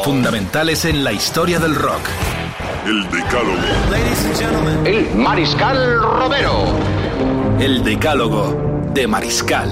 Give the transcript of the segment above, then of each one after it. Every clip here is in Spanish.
Fundamentales en la historia del rock. El Decálogo. El Mariscal Romero. El decálogo de Mariscal.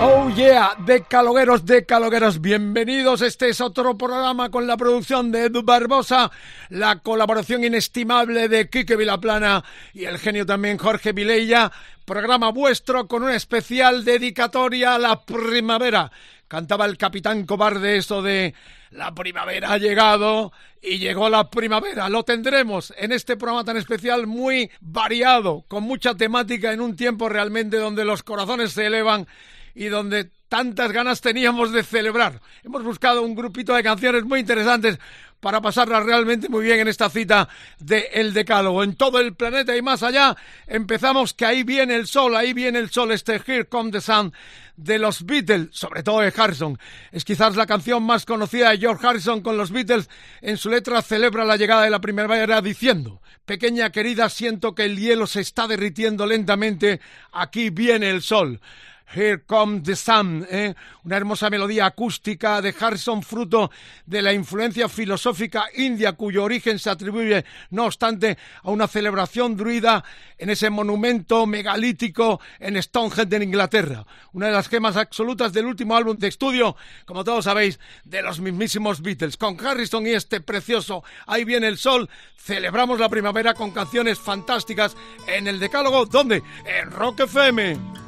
Oh yeah, decalogueros, decalogueros, bienvenidos. Este es otro programa con la producción de Edu Barbosa, la colaboración inestimable de Quique Vilaplana y el genio también Jorge Vilella. Programa vuestro con una especial dedicatoria a la primavera. Cantaba el capitán cobarde eso de la primavera ha llegado y llegó la primavera. Lo tendremos en este programa tan especial, muy variado, con mucha temática en un tiempo realmente donde los corazones se elevan y donde tantas ganas teníamos de celebrar. Hemos buscado un grupito de canciones muy interesantes para pasarlas realmente muy bien en esta cita de El Decálogo. En todo el planeta y más allá, empezamos que ahí viene el sol, ahí viene el sol, este Here Come the Sun de los Beatles, sobre todo de Harrison. Es quizás la canción más conocida de George Harrison con los Beatles. En su letra celebra la llegada de la primavera diciendo, pequeña querida, siento que el hielo se está derritiendo lentamente, aquí viene el sol. Here Comes the Sun, ¿eh? una hermosa melodía acústica de Harrison, fruto de la influencia filosófica india, cuyo origen se atribuye, no obstante, a una celebración druida en ese monumento megalítico en Stonehenge, en Inglaterra. Una de las gemas absolutas del último álbum de estudio, como todos sabéis, de los mismísimos Beatles. Con Harrison y este precioso Ahí viene el sol, celebramos la primavera con canciones fantásticas en el Decálogo, ¿dónde? En Rock FM.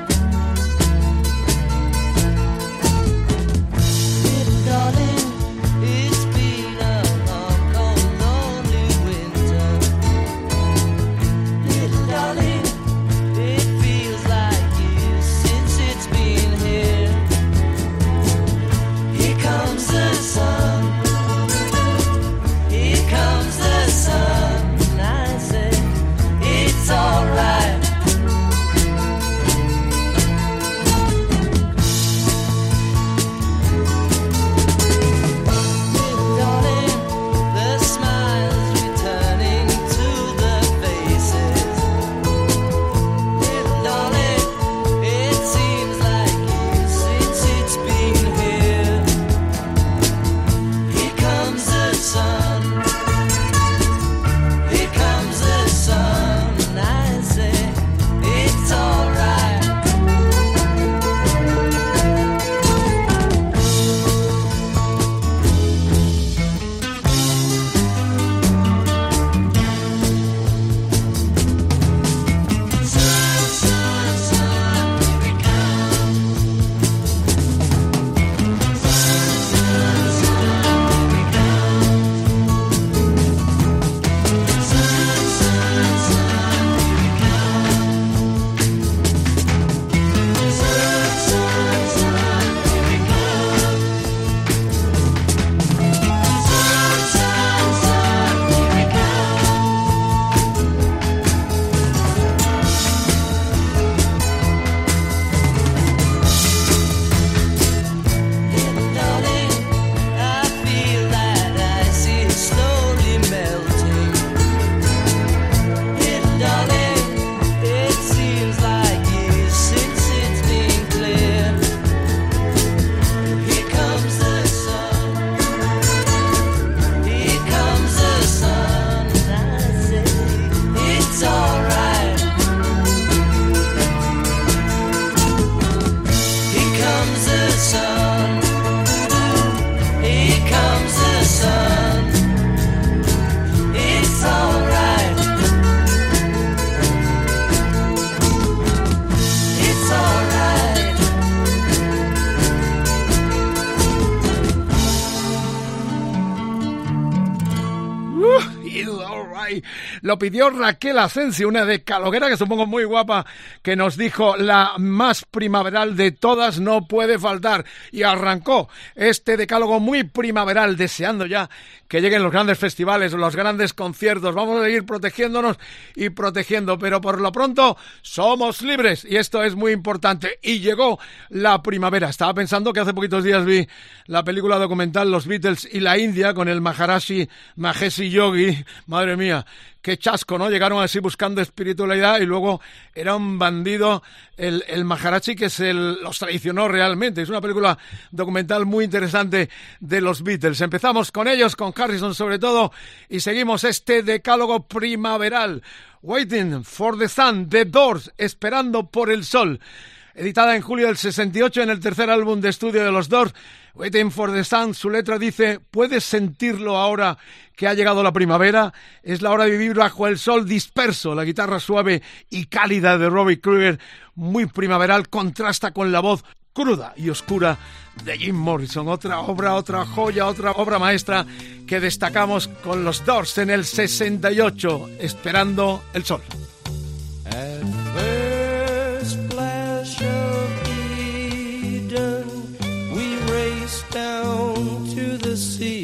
Pidió Raquel Asensio, una decaloguera que supongo muy guapa, que nos dijo la más primaveral de todas no puede faltar. Y arrancó este decálogo muy primaveral, deseando ya que lleguen los grandes festivales, los grandes conciertos. Vamos a seguir protegiéndonos y protegiendo, pero por lo pronto somos libres y esto es muy importante. Y llegó la primavera. Estaba pensando que hace poquitos días vi la película documental Los Beatles y la India con el Maharashi Maheshi Yogi. Madre mía, qué chasco, ¿no? Llegaron así buscando espiritualidad y luego era un el, el Maharashi que los traicionó realmente. Es una película documental muy interesante de los Beatles. Empezamos con ellos, con Harrison sobre todo, y seguimos este decálogo primaveral. Waiting for the Sun, The Doors, Esperando por el Sol editada en julio del 68 en el tercer álbum de estudio de los Doors, Waiting for the Sun, su letra dice, ¿puedes sentirlo ahora que ha llegado la primavera? Es la hora de vivir bajo el sol disperso. La guitarra suave y cálida de Robbie Kruger, muy primaveral, contrasta con la voz cruda y oscura de Jim Morrison. Otra obra, otra joya, otra obra maestra que destacamos con los Doors en el 68, Esperando el Sol. down to the sea.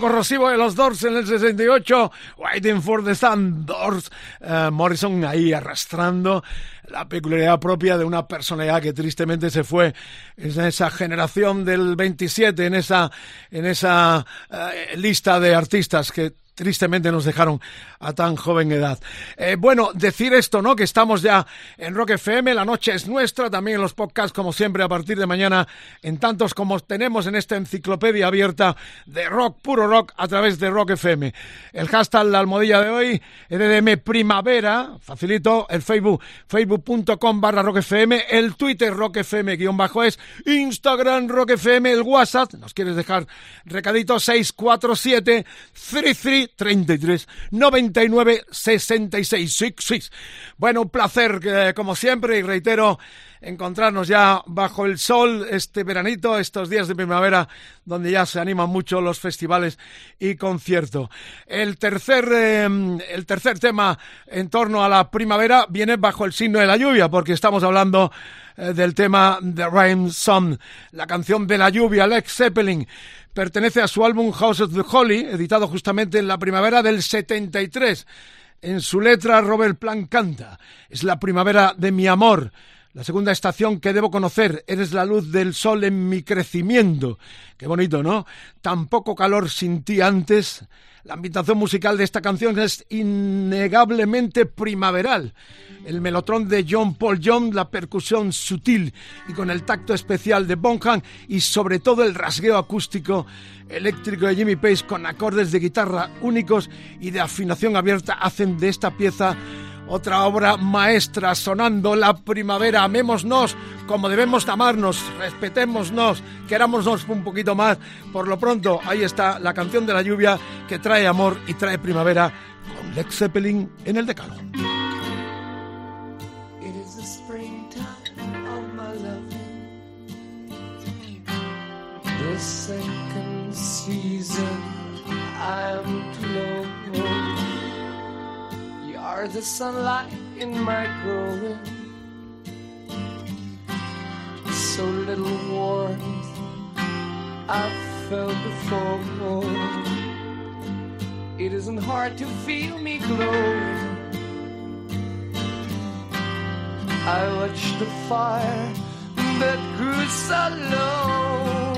Corrosivo de los Doors en el 68, Waiting for the Sun, Doors, eh, Morrison ahí arrastrando la peculiaridad propia de una personalidad que tristemente se fue en esa generación del 27, en esa, en esa eh, lista de artistas que tristemente nos dejaron a tan joven edad. Eh, bueno, decir esto, ¿no? Que estamos ya en Rock FM, la noche es nuestra, también en los podcasts, como siempre, a partir de mañana, en tantos como tenemos en esta enciclopedia abierta de rock, puro rock, a través de Rock FM. El hashtag, la almohadilla de hoy, EDM Primavera, facilito, el Facebook, facebook.com barra Rock FM, el Twitter Rock FM guion bajo es, Instagram Rock FM, el WhatsApp, nos quieres dejar recadito, 647 33 33 99 66 66. Bueno, un placer, eh, como siempre, y reitero, encontrarnos ya bajo el sol este veranito, estos días de primavera, donde ya se animan mucho los festivales y conciertos. El tercer, eh, el tercer tema en torno a la primavera viene bajo el signo de la lluvia, porque estamos hablando eh, del tema The Rain Song, la canción de la lluvia, Lex Zeppelin pertenece a su álbum House of the Holy, editado justamente en la primavera del 73. En su letra, Robert Plant canta, es la primavera de mi amor, la segunda estación que debo conocer, eres la luz del sol en mi crecimiento. Qué bonito, ¿no? Tan poco calor sin ti antes. La ambientación musical de esta canción es innegablemente primaveral el melotrón de John Paul Young, la percusión sutil y con el tacto especial de Bonham y sobre todo el rasgueo acústico eléctrico de Jimmy Page con acordes de guitarra únicos y de afinación abierta hacen de esta pieza otra obra maestra sonando la primavera. Amémonos como debemos amarnos, respetémonos, querámonos un poquito más. Por lo pronto, ahí está la canción de la lluvia que trae amor y trae primavera con Lex Zeppelin en el I'm are the sunlight in my growing So little warmth I've felt before. It isn't hard to feel me glowing I watched the fire that grew so low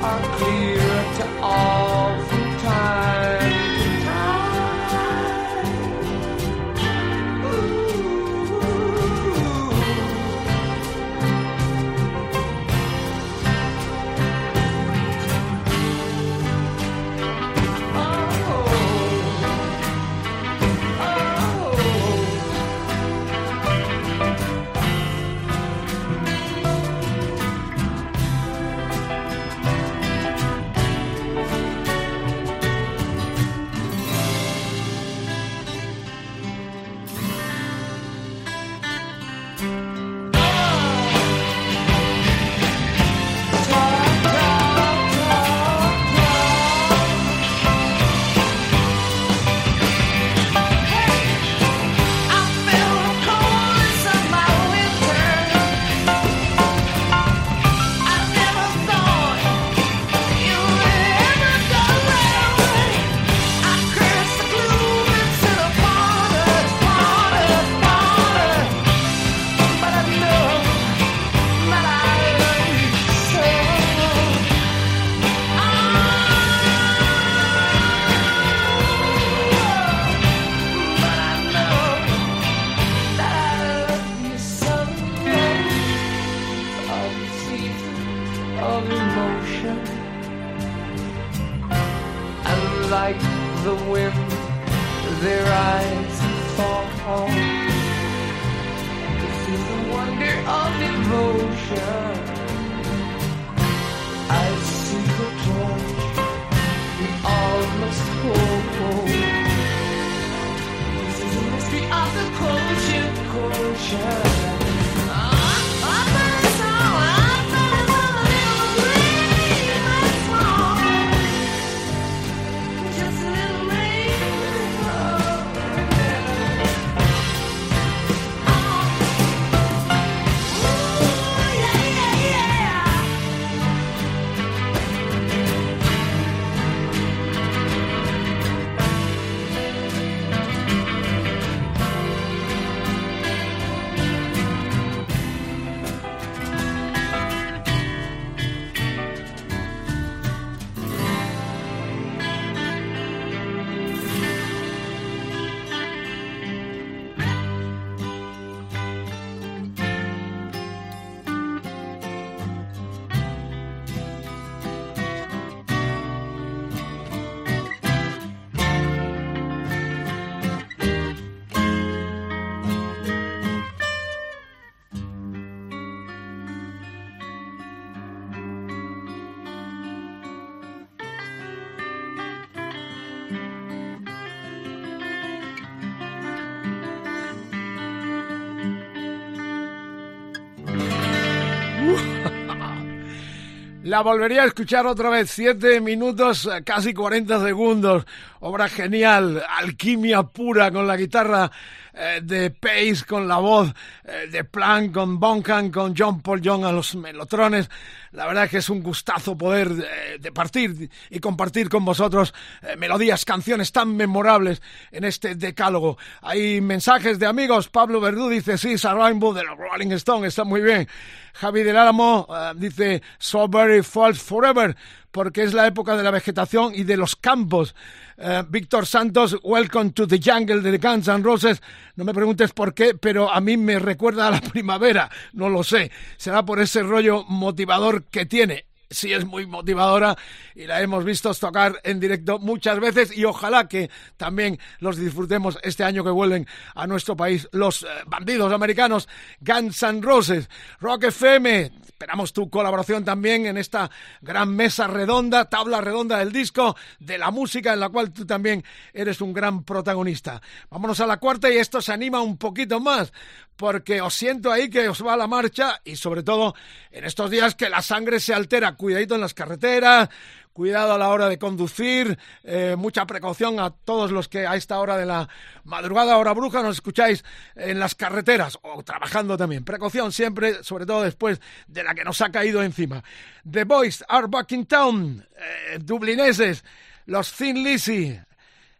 are clear to all La volvería a escuchar otra vez, 7 minutos, eh, casi 40 segundos. Obra genial, alquimia pura con la guitarra eh, de Pace, con la voz eh, de Plank, con Bonham, con John Paul Young a los melotrones. La verdad que es un gustazo poder eh, de partir y compartir con vosotros melodías, canciones tan memorables en este decálogo. Hay mensajes de amigos. Pablo Verdú dice, sí, Rainbow de los Rolling Stones, está muy bien. Javi del Álamo dice, Very False Forever, porque es la época de la vegetación y de los campos. Eh, Víctor Santos, Welcome to the Jungle de Guns N' Roses. No me preguntes por qué, pero a mí me recuerda a la primavera. No lo sé. Será por ese rollo motivador que tiene sí es muy motivadora y la hemos visto tocar en directo muchas veces y ojalá que también los disfrutemos este año que vuelven a nuestro país los eh, bandidos americanos Guns N' Roses, Rock FM. Esperamos tu colaboración también en esta gran mesa redonda, tabla redonda del disco, de la música en la cual tú también eres un gran protagonista. Vámonos a la cuarta y esto se anima un poquito más porque os siento ahí que os va la marcha y sobre todo en estos días que la sangre se altera. Cuidadito en las carreteras, cuidado a la hora de conducir, eh, mucha precaución a todos los que a esta hora de la madrugada, hora bruja, nos escucháis en las carreteras o trabajando también. Precaución siempre, sobre todo después de la que nos ha caído encima. The Boys are back in town, eh, dublineses, los Thin Lizzy,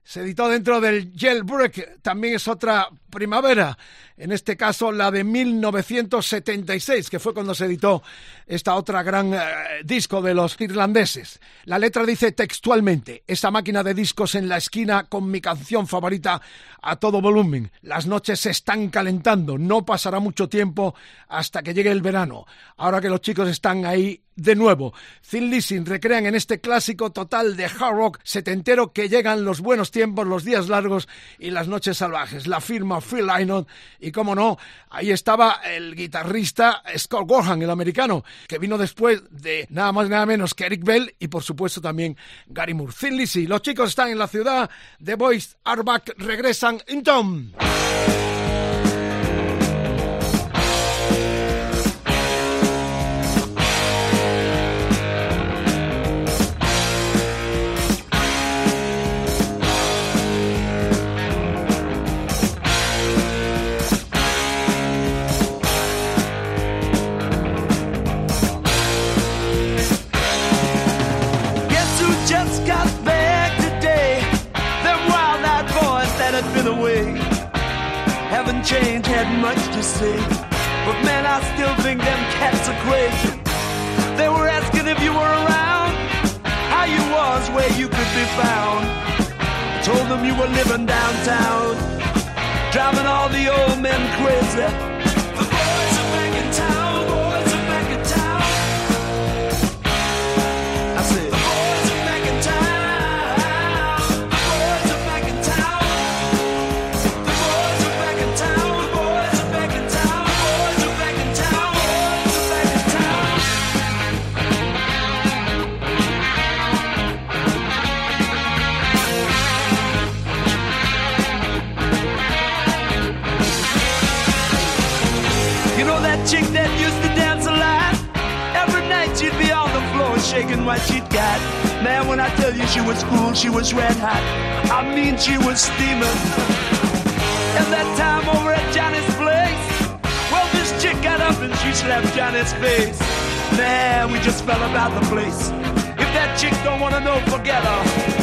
se editó dentro del Jailbreak, también es otra primavera, en este caso la de 1976, que fue cuando se editó esta otra gran eh, disco de los irlandeses. La letra dice textualmente, esa máquina de discos en la esquina con mi canción favorita a todo volumen. Las noches se están calentando, no pasará mucho tiempo hasta que llegue el verano. Ahora que los chicos están ahí de nuevo. Thin Lizzy recrean en este clásico total de hard rock setentero que llegan los buenos tiempos, los días largos y las noches salvajes. La firma Phil Lynott y, como no, ahí estaba el guitarrista Scott Gorham, el americano, que vino después de nada más nada menos que Eric Bell y, por supuesto, también Gary Moore. Thin los chicos están en la ciudad, The Boys are back, regresan in town. Haven't had much to say. But man, I still think them cats are crazy. They were asking if you were around, how you was, where you could be found. I Told them you were living downtown, driving all the old men crazy. She was red hot. I mean, she was steaming. And that time over at Johnny's place, well, this chick got up and she slapped Johnny's face. Man, we just fell about the place. If that chick don't wanna know, forget her.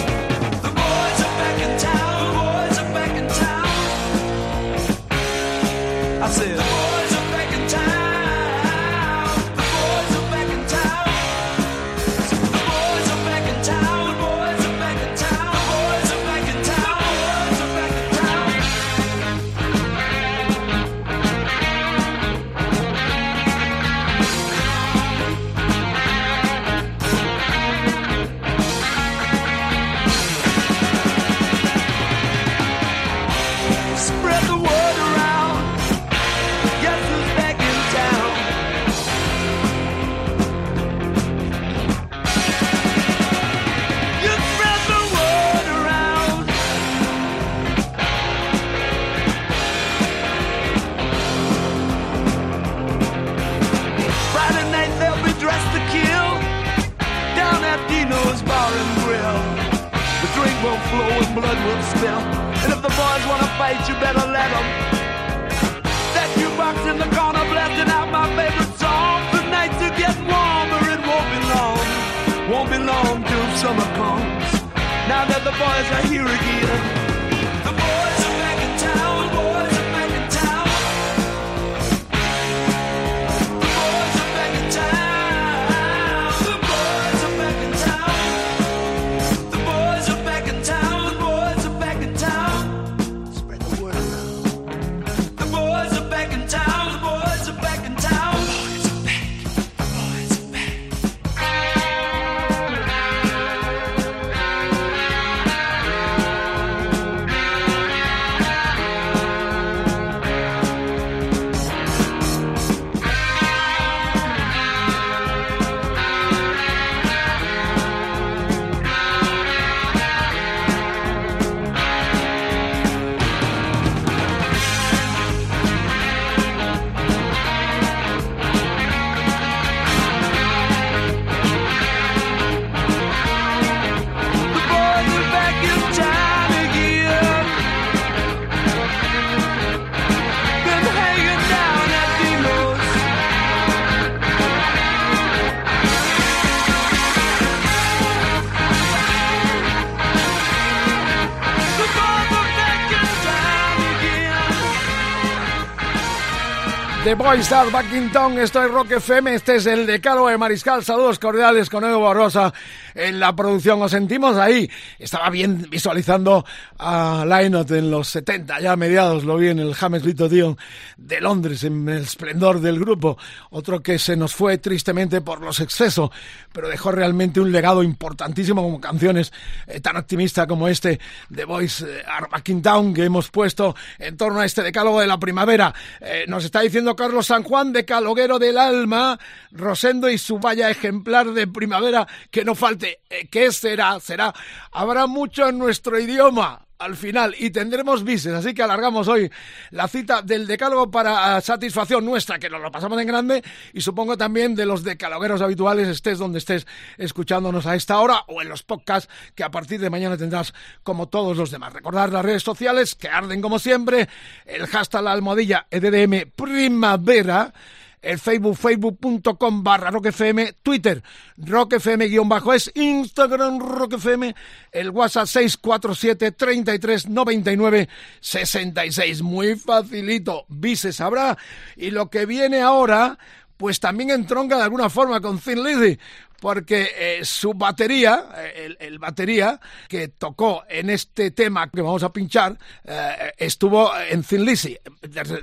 The Boys Are Back in Town, esto es Rock FM, este es el decalo de Mariscal, saludos cordiales con Evo Barrosa en la producción, os sentimos ahí, estaba bien visualizando a Lynott en los 70, ya mediados lo vi en el James Little Dion de Londres, en el esplendor del grupo, otro que se nos fue tristemente por los excesos, pero dejó realmente un legado importantísimo como canciones eh, tan optimistas como este The Boys eh, Town que hemos puesto en torno a este decálogo de la primavera, eh, nos está diciendo Carlos San Juan de Caloguero del Alma, Rosendo y su valla ejemplar de primavera, que no falte. Eh, ¿Qué será? Será. Habrá mucho en nuestro idioma al final y tendremos bises, así que alargamos hoy la cita del decálogo para satisfacción nuestra, que nos lo pasamos en grande, y supongo también de los decalogueros habituales, estés donde estés escuchándonos a esta hora o en los podcasts que a partir de mañana tendrás como todos los demás. Recordar las redes sociales que arden como siempre, el hashtag la almohadilla EDDM primavera, el Facebook, facebook.com barra roquefm, Twitter, roquefm guion bajo es, Instagram roquefm, el WhatsApp 647 33 99 66. Muy facilito, vises habrá. Y lo que viene ahora, pues también entronca de alguna forma con Thin Lizzy, porque eh, su batería, eh, el, el, batería que tocó en este tema que vamos a pinchar, eh, estuvo en Thin Lizzy.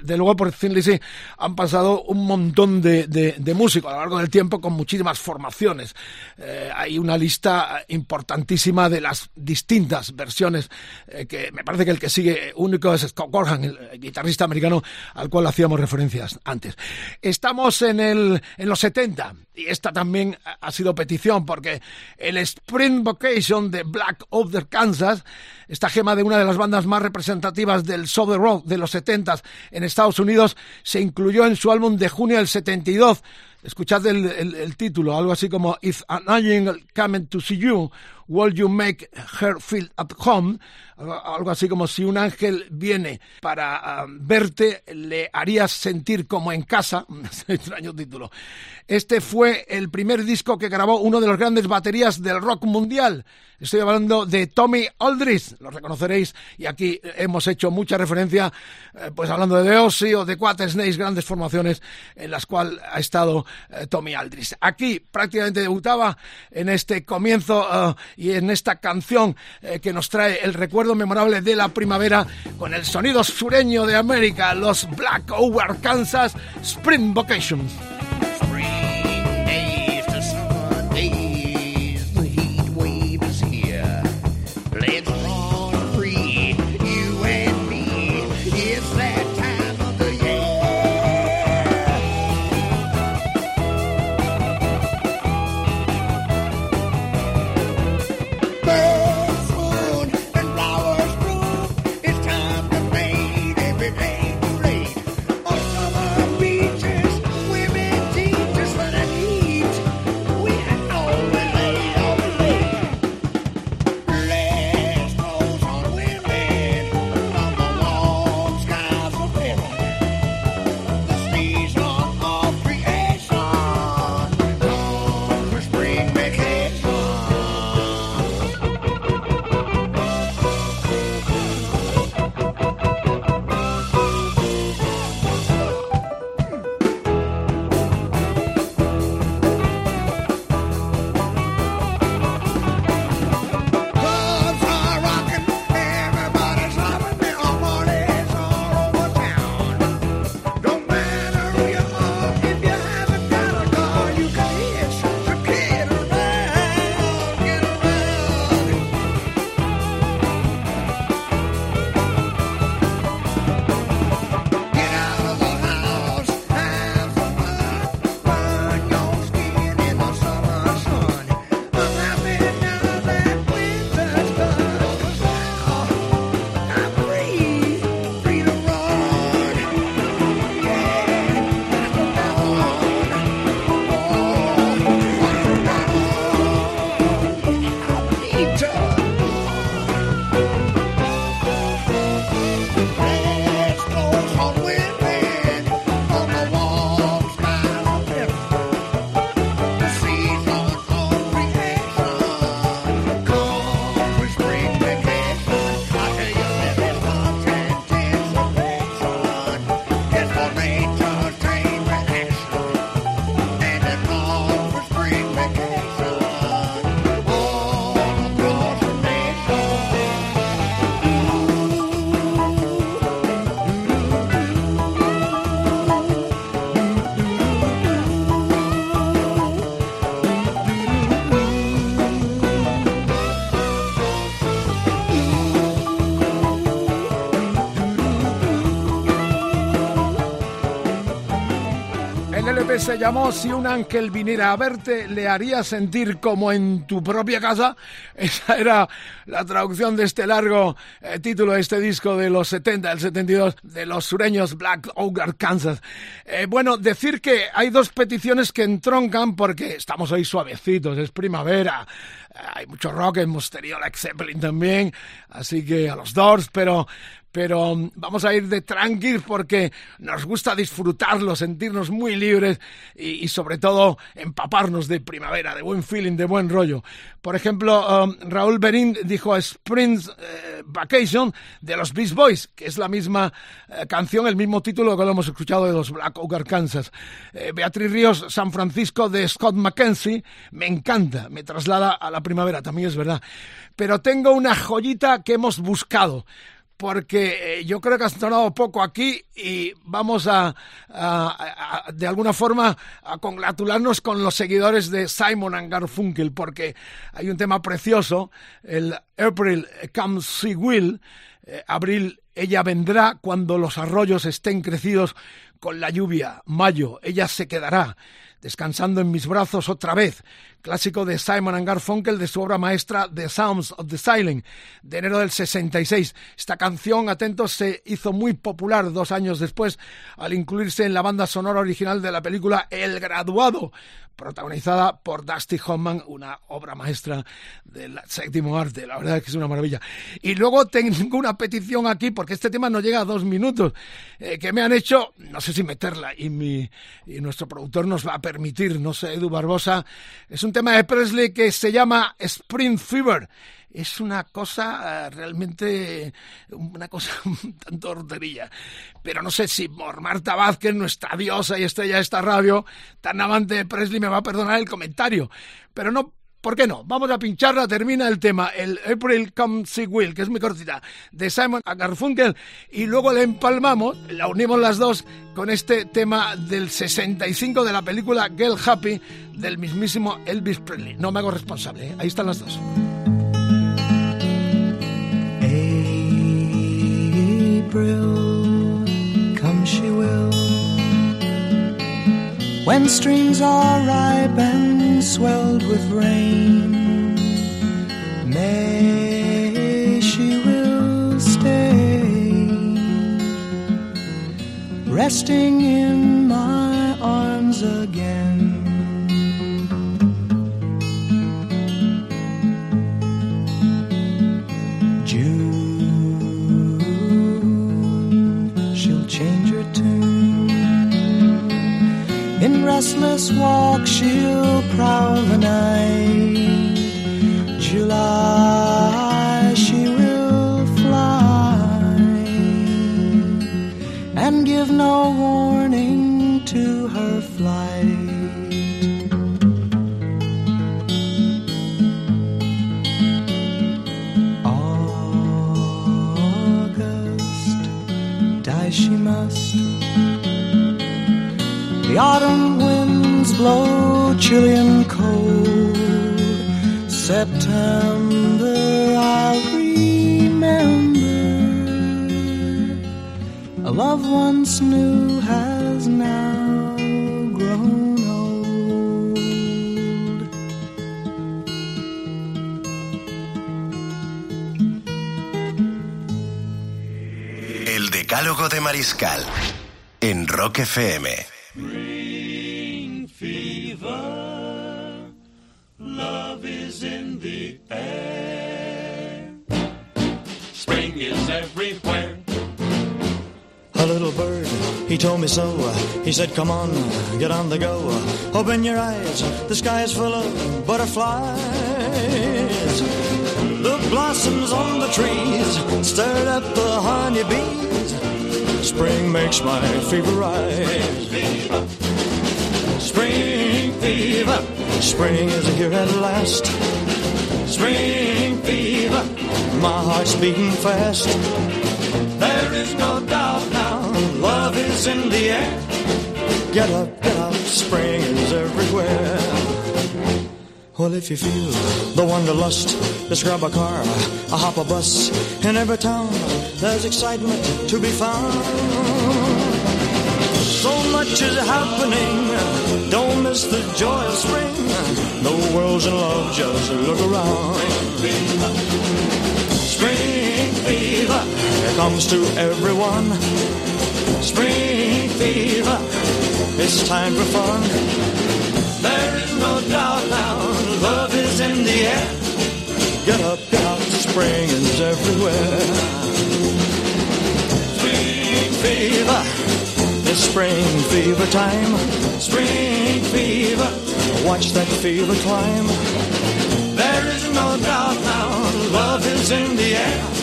De, luego por Thin Lizzy han pasado un montón de, de, de, músicos a lo largo del tiempo con muchísimas formaciones. Eh, hay una lista importantísima de las distintas versiones eh, que me parece que el que sigue único es Scott Gorham, el guitarrista americano al cual hacíamos referencias antes. Estamos en, el, en los 70 y esta también ha sido petición porque el Spring Vacation de Black Over Kansas, esta gema de una de las bandas más representativas del Southern Rock de los 70 en Estados Unidos, se incluyó en su álbum de junio del 72. Escuchad el, el, el título, algo así como If an angel coming to see you, will you make her feel at home? Algo así como si un ángel viene para uh, verte, le harías sentir como en casa. extraño título. Este fue el primer disco que grabó uno de los grandes baterías del rock mundial. Estoy hablando de Tommy Aldridge, lo reconoceréis, y aquí hemos hecho mucha referencia, eh, pues hablando de Ozzy o de Quat Snakes, grandes formaciones en las cuales ha estado eh, Tommy Aldridge. Aquí prácticamente debutaba en este comienzo uh, y en esta canción eh, que nos trae el recuerdo memorable de la primavera con el sonido sureño de América, los Black Over Kansas Spring Vacations. Se llamó Si un ángel viniera a verte, le haría sentir como en tu propia casa. Esa era la traducción de este largo eh, título de este disco de los 70, el 72, de los sureños Black Oak, Arkansas. Eh, bueno, decir que hay dos peticiones que entroncan porque estamos hoy suavecitos, es primavera. Eh, hay mucho rock, hemos tenido la Zeppelin también, así que a los Doors, pero pero mm, vamos a ir de tranquil porque nos gusta disfrutarlo, sentirnos muy libres y, sobre todo empaparnos de primavera, de buen feeling, de buen rollo. Por ejemplo, um, Raúl Berín dijo Spring eh, Vacation de los Beast Boys, que es la misma eh, canción, el mismo título que lo hemos escuchado de los Black Oak Arkansas. Eh, Beatriz Ríos, San Francisco de Scott McKenzie, me encanta, me traslada a la primavera, también es verdad. Pero tengo una joyita que hemos buscado porque eh, yo creo que has sonado poco aquí y vamos a, de alguna forma a congratularnos con los seguidores de Simon and Garfunkel porque hay un tema precioso, el April Comes She Will, eh, abril ella vendrá cuando los arroyos estén crecidos con la lluvia, mayo ella se quedará descansando en mis brazos otra vez, clásico de Simon Garfunkel de su obra maestra The Sounds of the Silent, de enero del 66. Esta canción, atentos, se hizo muy popular dos años después al incluirse en la banda sonora original de la película El Graduado, protagonizada por Dusty Hoffman, una obra maestra del séptimo arte, la verdad es que es una maravilla. Y luego tengo una petición aquí, porque este tema no llega a dos minutos, eh, que me han hecho, no sé si meterla, y, mi, y nuestro productor nos va a permitir, no sé, Edu Barbosa, es un tema de Presley que se llama Spring Fever es una cosa eh, realmente, una cosa tan tortería. Pero no sé si por Marta Vázquez, nuestra diosa y estrella de esta radio, tan amante de Presley, me va a perdonar el comentario. Pero no ¿Por qué no? Vamos a pincharla, termina el tema, el April Come See Will, que es muy cortita, de Simon Garfunkel, y luego le empalmamos, la unimos las dos con este tema del 65 de la película Girl Happy del mismísimo Elvis Presley. No me hago responsable, ¿eh? ahí están las dos. April, come she will. When streams are ripe and swelled with rain, May she will stay, resting in my arms again. June, she'll change her tune. In restless walk she'll prowl the night. July she will fly and give no chilly and cold. September, I'll remember. A love once new has now grown old. El Decálogo de Mariscal en Rock FM. So. Uh, he said, Come on, uh, get on the go. Uh, open your eyes, the sky is full of butterflies. The blossoms on the trees stirred up the honeybees. Spring makes my fever rise. Spring fever, spring is here at last. Spring fever, my heart's beating fast. There is no doubt now Love is in the air. Get up, get up, spring is everywhere. Well, if you feel the wanderlust, just grab a car, a hop a bus. In every town, there's excitement to be found. So much is happening. Don't miss the joy of spring. The world's in love, just look around. Spring fever comes to everyone. Spring fever, it's time for fun. There is no doubt now, love is in the air. Get up, get up, spring is everywhere. Spring fever, it's spring fever time. Spring fever, watch that fever climb. There is no doubt now, love is in the air.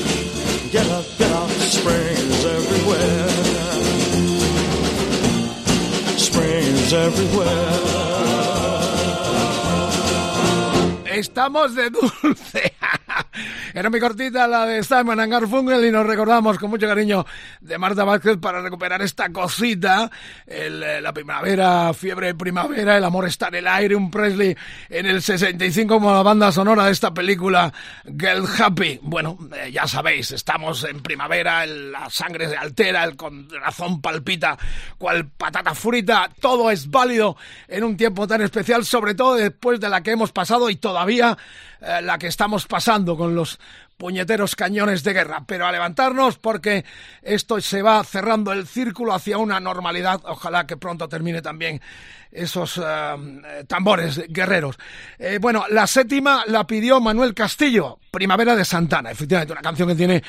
Get up, get up, spring everywhere. Spring is everywhere. Estamos de dulce. Era muy cortita la de Simon and Garfunkel y nos recordamos con mucho cariño de Marta Vázquez para recuperar esta cosita, el, eh, la primavera, fiebre primavera, el amor está en el aire, un Presley en el 65 como la banda sonora de esta película Girl Happy. Bueno, eh, ya sabéis, estamos en primavera, el- la sangre se altera, el corazón palpita, cual patata frita, todo es válido en un tiempo tan especial, sobre todo después de la que hemos pasado y todavía eh, la que estamos pasando con los puñeteros cañones de guerra, pero a levantarnos porque esto se va cerrando el círculo hacia una normalidad, ojalá que pronto termine también esos eh, tambores guerreros. Eh, bueno, la séptima la pidió Manuel Castillo, Primavera de Santana, efectivamente una canción que tiene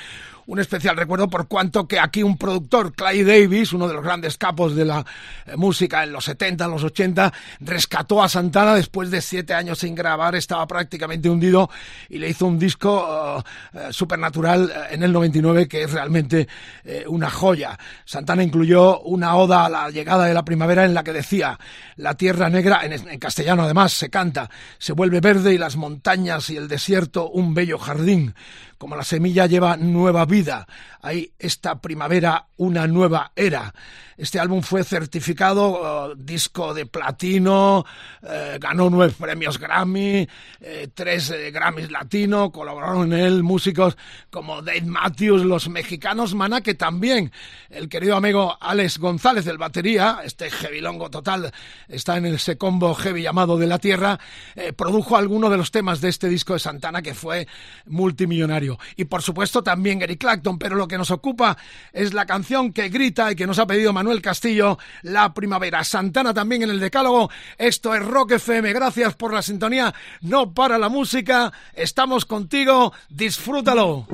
un especial recuerdo por cuanto que aquí un productor, Clay Davis, uno de los grandes capos de la eh, música en los 70, en los 80, rescató a Santana después de siete años sin grabar, estaba prácticamente hundido y le hizo un disco uh, uh, supernatural uh, en el 99 que es realmente eh, una joya. Santana incluyó una oda a la llegada de la primavera en la que decía, la tierra negra, en, castellano además se canta, se vuelve verde y las montañas y el desierto un bello jardín como la semilla lleva nueva vida, hay esta primavera una nueva era. Este álbum fue certificado uh, disco de platino, eh, ganó nueve premios Grammy, eh, tres eh, Grammys latino, colaboraron en él músicos como Dave Matthews, los mexicanos Maná, que también el querido amigo Alex González, el batería, este heavylongo total, está en ese combo heavy llamado de la tierra, eh, produjo alguno de los temas de este disco de Santana que fue multimillonario. Y por supuesto también Eric Clapton, pero lo que nos ocupa es la canción que grita y que nos ha pedido Manuel Castillo, La Primavera. Santana también en el decálogo. Esto es Rock FM. Gracias por la sintonía. No para la música. Estamos contigo. Disfrútalo.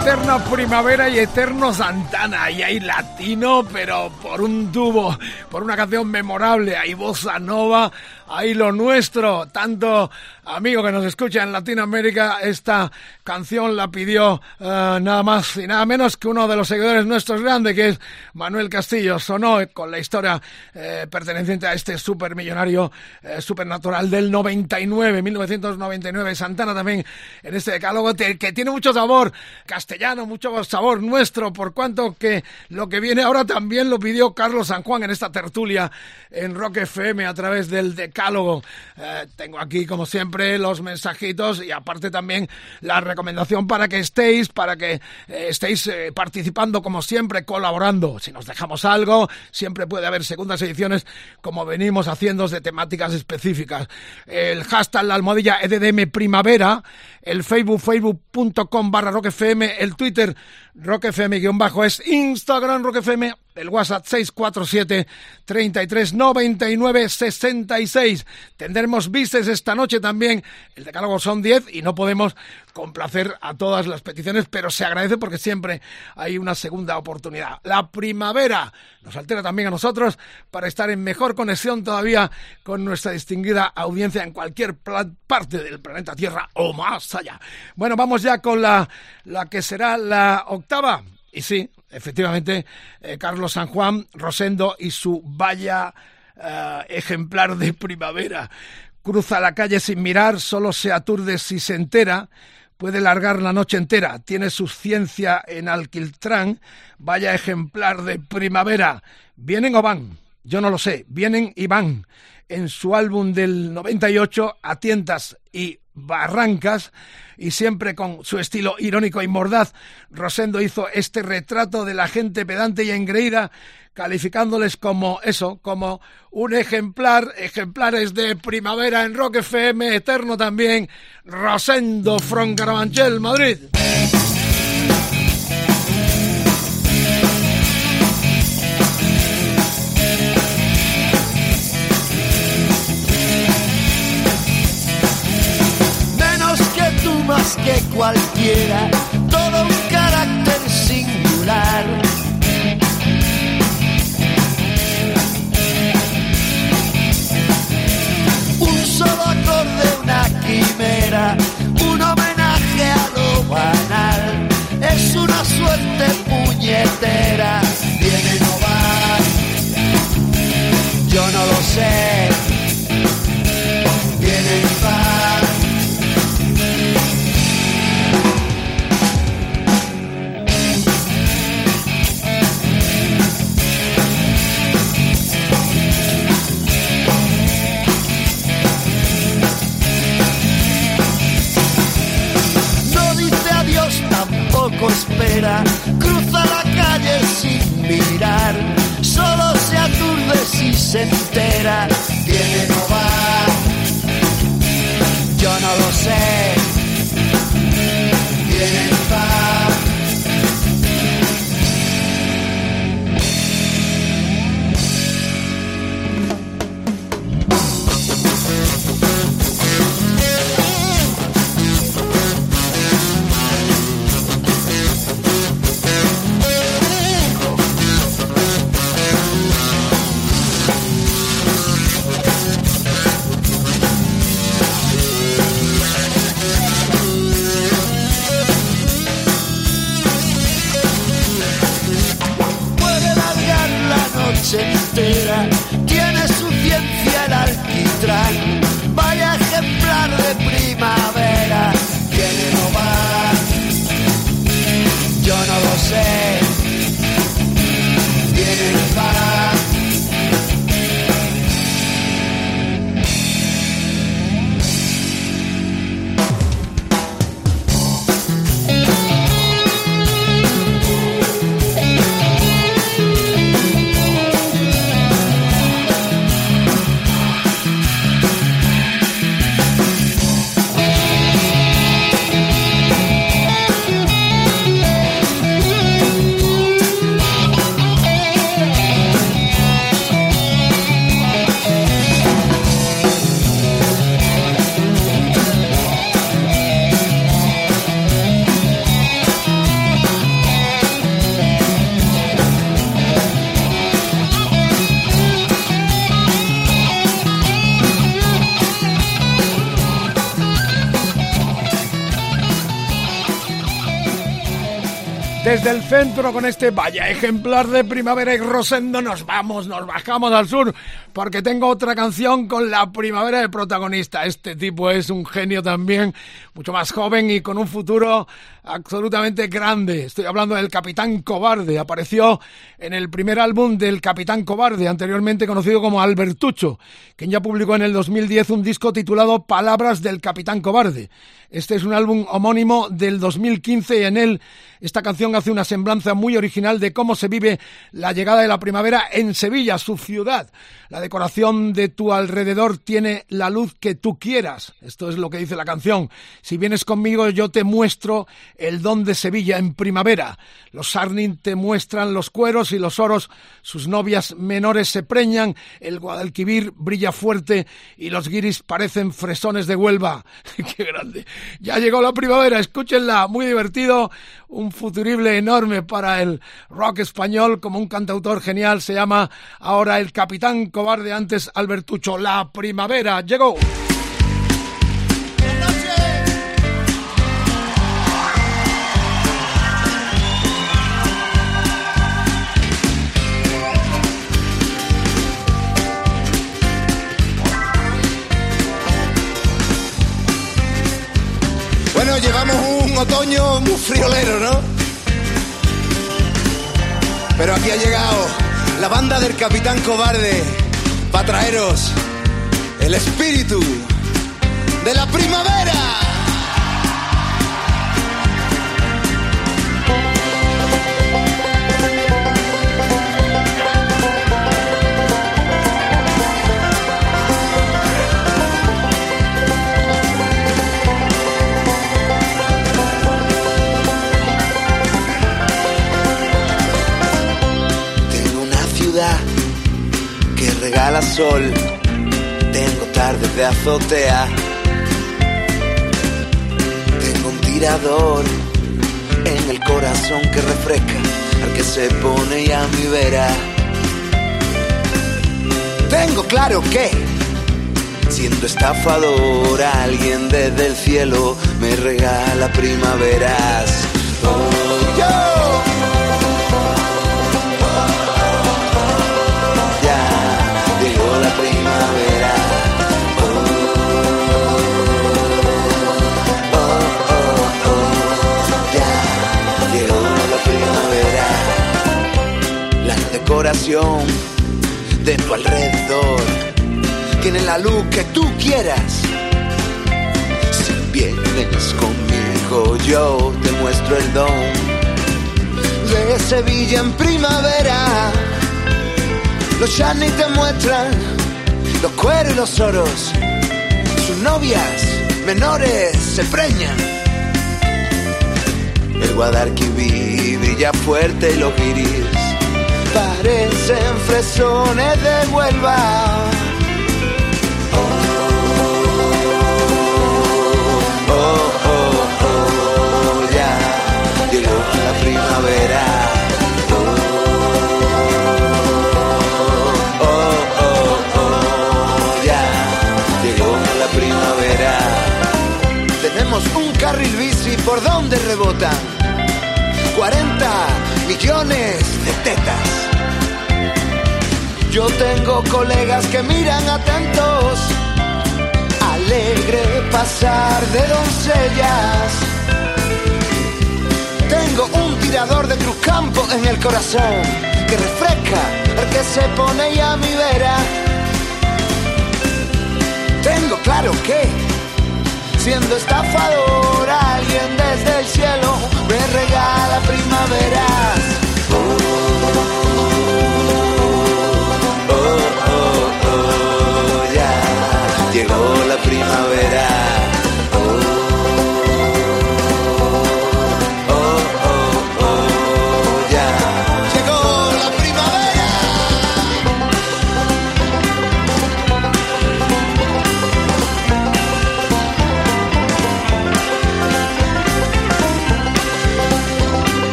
Eterna primavera y eterno Santana. Y hay latino, pero por un tubo, por una canción memorable. Hay bossa nova, hay lo nuestro. Tanto amigo que nos escucha en Latinoamérica, esta canción la pidió eh, nada más y nada menos que uno de los seguidores nuestros grandes, que es Manuel Castillo. Sonó con la historia eh, perteneciente a este supermillonario eh, supernatural del 99, 1999. Santana también en este decálogo que tiene mucho sabor castellano, mucho sabor nuestro, por cuanto que lo que viene ahora también lo pidió Carlos San Juan en esta tertulia en Rock FM a través del decálogo. Eh, tengo aquí, como siempre, los mensajitos y aparte también la recomendación para que estéis, para que eh, estéis eh, participando como siempre, colaborando. Si nos dejamos algo, siempre puede haber segundas ediciones como venimos haciendo de temáticas específicas. El hashtag, la almohadilla EDDM Primavera, el Facebook, facebook.com barra rockfm, el Twitter rockfm guion bajo es Instagram rockfm, el WhatsApp 647 33 99 66. Tendremos bises esta noche también. El decálogo son 10 y no podemos complacer a todas las peticiones, pero se agradece porque siempre hay una segunda oportunidad. La primavera nos altera también a nosotros para estar en mejor conexión todavía con nuestra distinguida audiencia en cualquier parte del planeta Tierra o más allá. Bueno, vamos ya con la, la que será la octava. Y sí, efectivamente, eh, Carlos San Juan, Rosendo y su vaya eh, ejemplar de primavera. Cruza la calle sin mirar, solo se aturde si se entera puede largar la noche entera, tiene su ciencia en Alquiltrán, vaya ejemplar de primavera. ¿Vienen o van? Yo no lo sé, vienen y van. En su álbum del 98, A tientas y barrancas, y siempre con su estilo irónico y mordaz, Rosendo hizo este retrato de la gente pedante y engreída, calificándoles como eso, como un ejemplar, ejemplares de primavera en Rock FM, eterno también, Rosendo from Carabanchel, Madrid. Cualquiera, todo un carácter singular. Un solo acorde, una quimera, un homenaje a lo banal. Es una suerte puñetera, viene no va. Yo no lo sé, cruza la calle sin mirar, solo se aturde si se entera, viene no va, yo no lo sé, viene va. El centro con este vaya ejemplar de primavera y Rosendo nos vamos, nos bajamos al sur porque tengo otra canción con la primavera de protagonista. Este tipo es un genio también, mucho más joven y con un futuro absolutamente grande. Estoy hablando del Capitán Cobarde. Apareció en el primer álbum del Capitán Cobarde, anteriormente conocido como Albertucho, quien ya publicó en el 2010 un disco titulado Palabras del Capitán Cobarde. Este es un álbum homónimo del 2015 y en él esta canción hace una semblanza muy original de cómo se vive la llegada de la primavera en Sevilla, su ciudad. La decoración de tu alrededor tiene la luz que tú quieras. Esto es lo que dice la canción. Si vienes conmigo yo te muestro el don de Sevilla en primavera. Los Sarnin te muestran los cueros y los oros, sus novias menores se preñan, el Guadalquivir brilla fuerte y los guiris parecen fresones de Huelva. ¡Qué grande! Ya llegó la primavera, escúchenla, muy divertido, un futurible enorme para el rock español, como un cantautor genial, se llama ahora el Capitán Cobarde, antes Albertucho. La primavera llegó. Llevamos un otoño muy friolero, ¿no? Pero aquí ha llegado la banda del Capitán Cobarde para traeros el espíritu de la primavera. Regala sol. Tengo tardes de azotea. Tengo un tirador en el corazón que refresca al que se pone a mi vera. Tengo claro que siendo estafador alguien desde el cielo me regala primaveras. De tu alrededor tiene la luz que tú quieras. Si vienes conmigo, yo te muestro el don de Sevilla en primavera. Los Shani te muestran los cueros y los oros. Sus novias menores se preñan. El Guadalquivir brilla fuerte y los guiris parecen fresones de Huelva. Oh, oh, oh, ya llegó la primavera. Oh, oh, oh, ya llegó la primavera. Tenemos un carril bici por donde rebotan 40 millones de tetas. Yo tengo colegas que miran atentos alegre pasar de doncellas. Tengo un tirador de Cruzcampo en el corazón que refresca el que se pone ya a mi vera. Tengo claro que siendo estafador alguien desde el cielo me regala primaveras.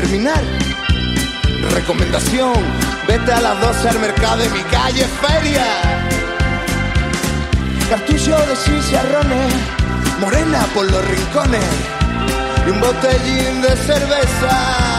Terminar, recomendación, vete a las 12 al mercado de mi calle Feria. Cartucho de chicharrones, morena por los rincones y un botellín de cerveza.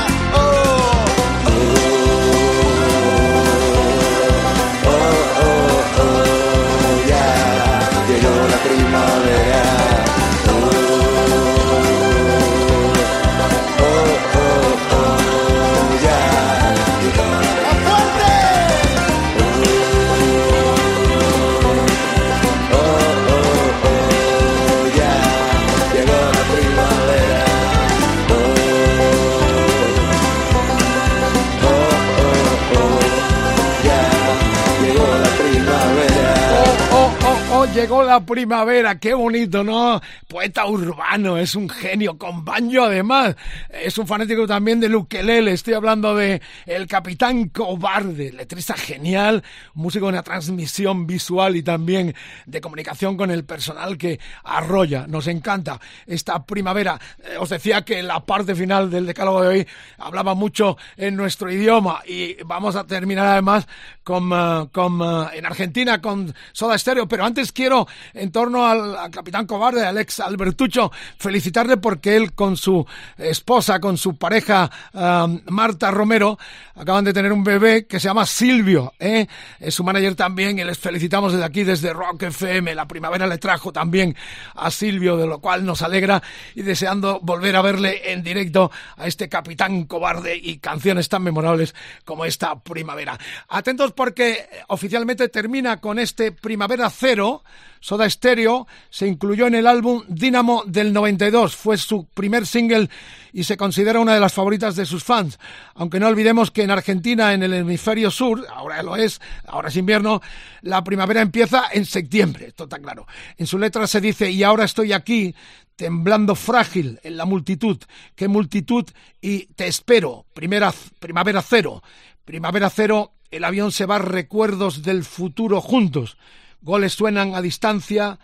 Llegó la primavera, qué bonito, ¿no? Poeta urbano, es un genio, con banjo además, es un fanático también de Luquelele, estoy hablando de El Capitán Cobarde, letrista genial, músico de una transmisión visual y también de comunicación con el personal que arrolla, nos encanta esta primavera. Eh, os decía que la parte final del decálogo de hoy hablaba mucho en nuestro idioma y vamos a terminar además con, eh, con eh, en Argentina con Soda Stereo, pero antes quiero, en torno al, capitán cobarde, Alex Albertucho, felicitarle porque él con su esposa, con su pareja um, Marta Romero, acaban de tener un bebé que se llama Silvio, ¿eh? es su manager también, y les felicitamos desde aquí, desde Rock FM. La primavera le trajo también a Silvio, de lo cual nos alegra y deseando volver a verle en directo a este capitán cobarde y canciones tan memorables como esta primavera. Atentos porque oficialmente termina con este Primavera Cero, Soda Stereo se incluyó en el álbum Dynamo del 92. Fue su primer single y se considera una de las favoritas de sus fans. Aunque no olvidemos que en Argentina, en el hemisferio sur, ahora lo es, ahora es invierno, la primavera empieza en septiembre, esto está claro. En su letra se dice, y ahora estoy aquí, temblando frágil en la multitud. ¿Qué multitud? Y te espero. Primera, primavera cero. Primavera cero, el avión se va recuerdos del futuro juntos. Goles suenan a distancia.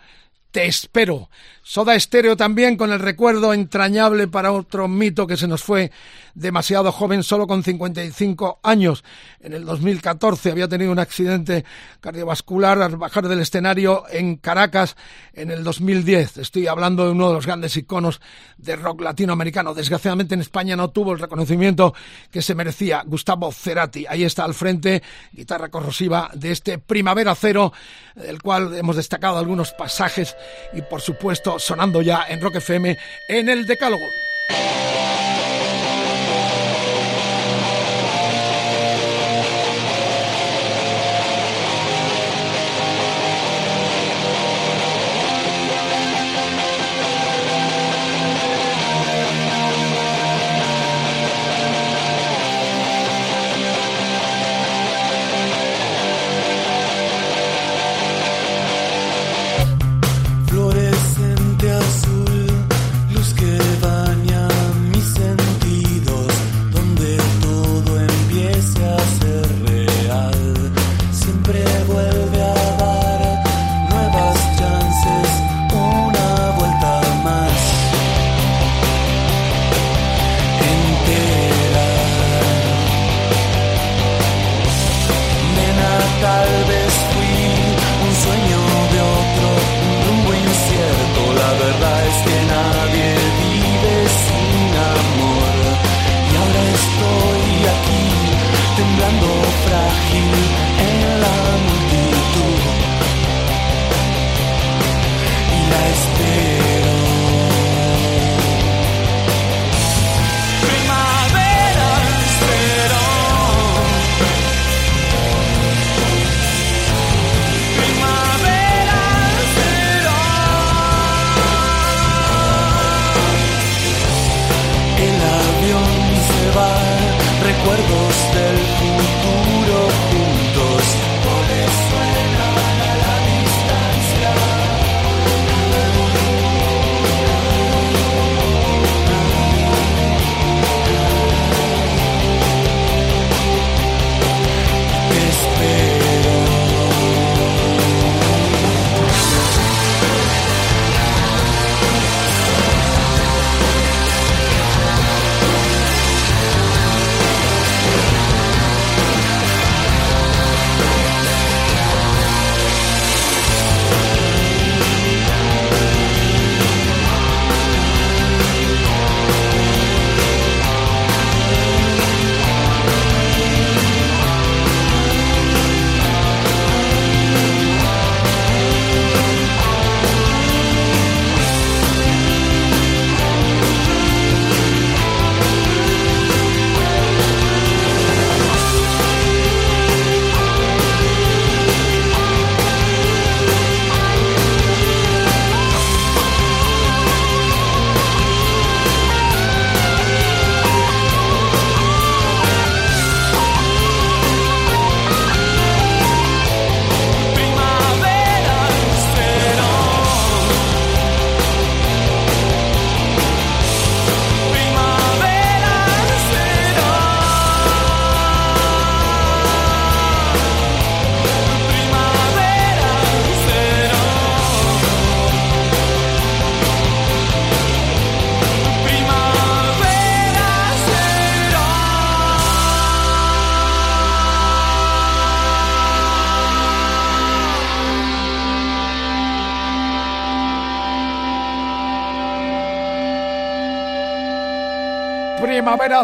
Te espero. Soda Estéreo también con el recuerdo entrañable para otro mito que se nos fue demasiado joven, solo con 55 años. En el 2014 había tenido un accidente cardiovascular al bajar del escenario en Caracas en el 2010. Estoy hablando de uno de los grandes iconos de rock latinoamericano. Desgraciadamente en España no tuvo el reconocimiento que se merecía. Gustavo Cerati, ahí está al frente, guitarra corrosiva de este Primavera Cero, del cual hemos destacado algunos pasajes y por supuesto sonando ya en Rock FM en el Decálogo.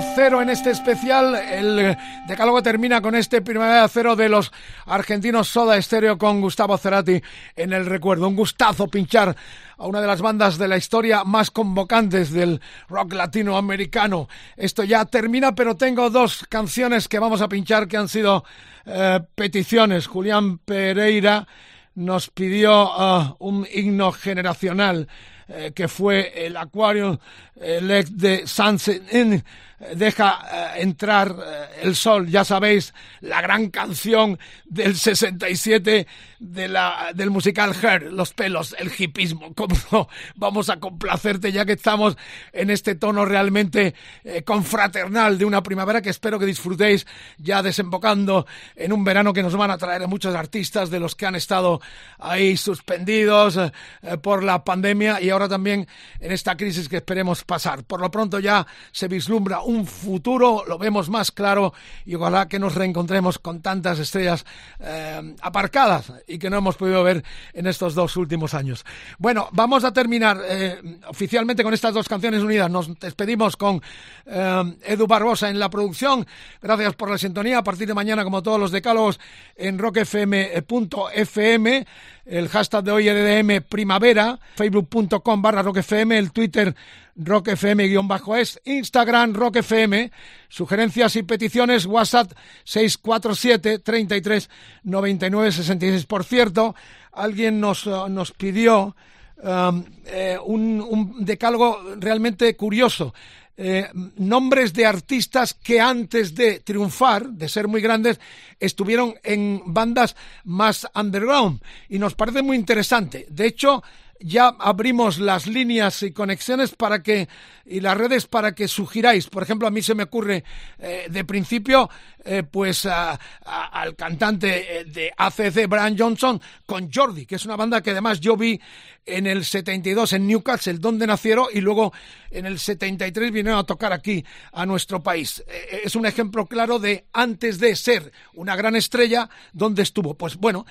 Cero en este especial. El decálogo termina con este Primavera Cero de los argentinos Soda Estéreo con Gustavo Cerati en el recuerdo. Un gustazo pinchar a una de las bandas de la historia más convocantes del rock latinoamericano. Esto ya termina, pero tengo dos canciones que vamos a pinchar que han sido eh, peticiones. Julián Pereira nos pidió uh, un himno generacional eh, que fue el Aquarium eh, Lake de Sunset Inn deja eh, entrar eh, el sol, ya sabéis, la gran canción del 67 de la, del musical Her, los pelos, el hipismo, cómo vamos a complacerte ya que estamos en este tono realmente eh, confraternal de una primavera que espero que disfrutéis ya desembocando en un verano que nos van a traer muchos artistas de los que han estado ahí suspendidos por la pandemia y ahora también en esta crisis que esperemos pasar. Por lo pronto ya se vislumbra un un futuro lo vemos más claro y ojalá que nos reencontremos con tantas estrellas eh, aparcadas y que no hemos podido ver en estos dos últimos años. Bueno, vamos a terminar eh, oficialmente con estas dos canciones unidas. Nos despedimos con eh, Edu Barbosa en la producción. Gracias por la sintonía. A partir de mañana, como todos los decálogos, en rockfm.fm el hashtag de hoy EDM Primavera, facebook.com barra rockfm, el Twitter rockfm-es, Instagram rockfm, sugerencias y peticiones, WhatsApp 647 33 99 66. Por cierto, alguien nos, nos pidió um, eh, un, un decálogo realmente curioso. Eh, nombres de artistas que antes de triunfar, de ser muy grandes, estuvieron en bandas más underground. Y nos parece muy interesante. De hecho, ya abrimos las líneas y conexiones para que y las redes para que sugiráis. Por ejemplo, a mí se me ocurre eh, de principio, eh, pues al cantante eh, de ACC, Brian Johnson, con Jordi, que es una banda que además yo vi en el 72 en Newcastle, donde nacieron, y luego en el 73 vinieron a tocar aquí a nuestro país. es un ejemplo claro de antes de ser una gran estrella, ¿dónde estuvo? Pues bueno,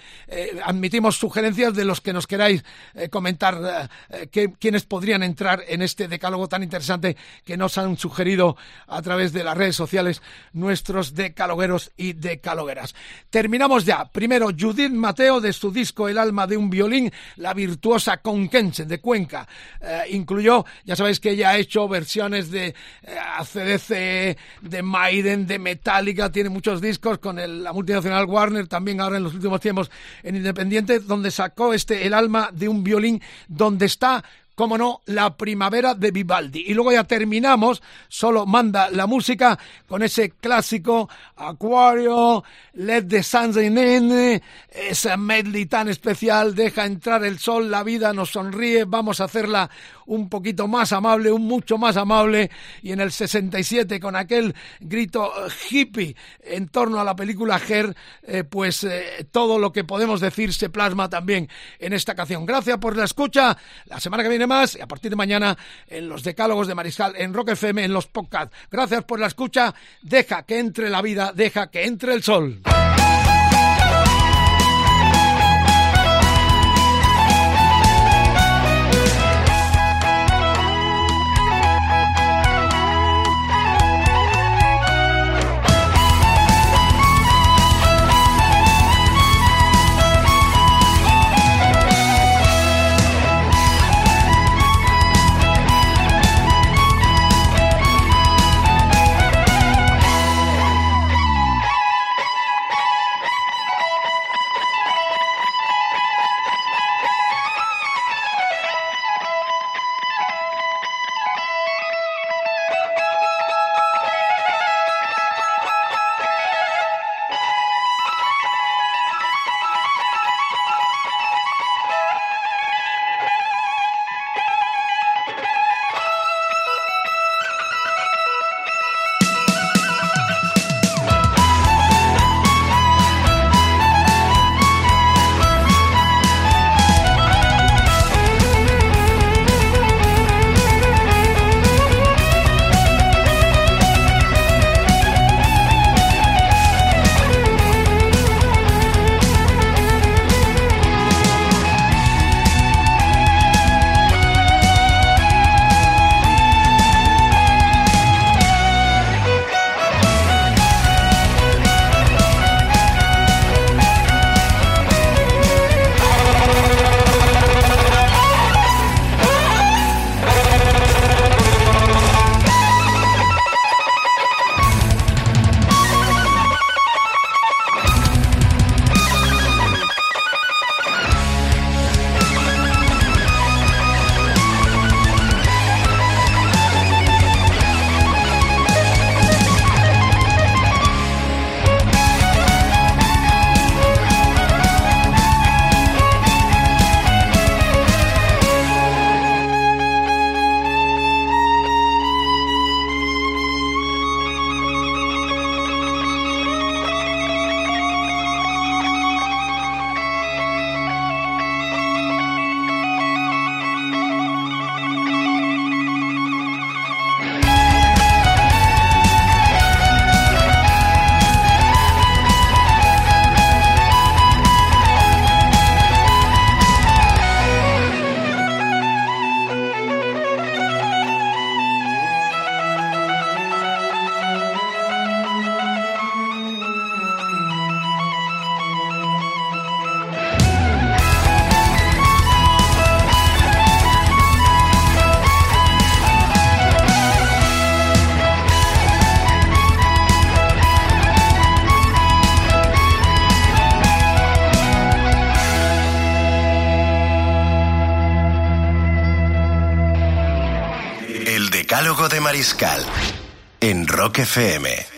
admitimos sugerencias de los que nos queráis comentar quiénes podrían entrar en este decálogo tan interesante que nos han sugerido a través de las redes sociales nuestros decalogueros y decalogueras. Terminamos ya. Primero, Judith Mateo de su disco El alma de un violín, la virtuosa conquense de Cuenca. Eh, incluyó, ya sabéis que ella ha hecho versiones de eh, ACDC, de Maiden, de Metallica, tiene muchos discos con la multinacional Warner, también ahora en los últimos tiempos en Independiente, donde sacó este El alma de un violín, donde está como no, la primavera de Vivaldi. Y luego ya terminamos, solo manda la música con ese clásico Acuario, Let the Sunshine In, ese medley tan especial, deja entrar el sol, la vida nos sonríe, vamos a hacerla un poquito más amable, un mucho más amable, y en el 67 con aquel grito hippie en torno a la película Her, eh, pues eh, todo lo que podemos decir se plasma también en esta canción. Gracias por la escucha, la semana que viene más, y a partir de mañana en los decálogos de Mariscal, en Rock FM, en los podcasts. Gracias por la escucha, deja que entre la vida, deja que entre el sol. Mariscal en Rock FM.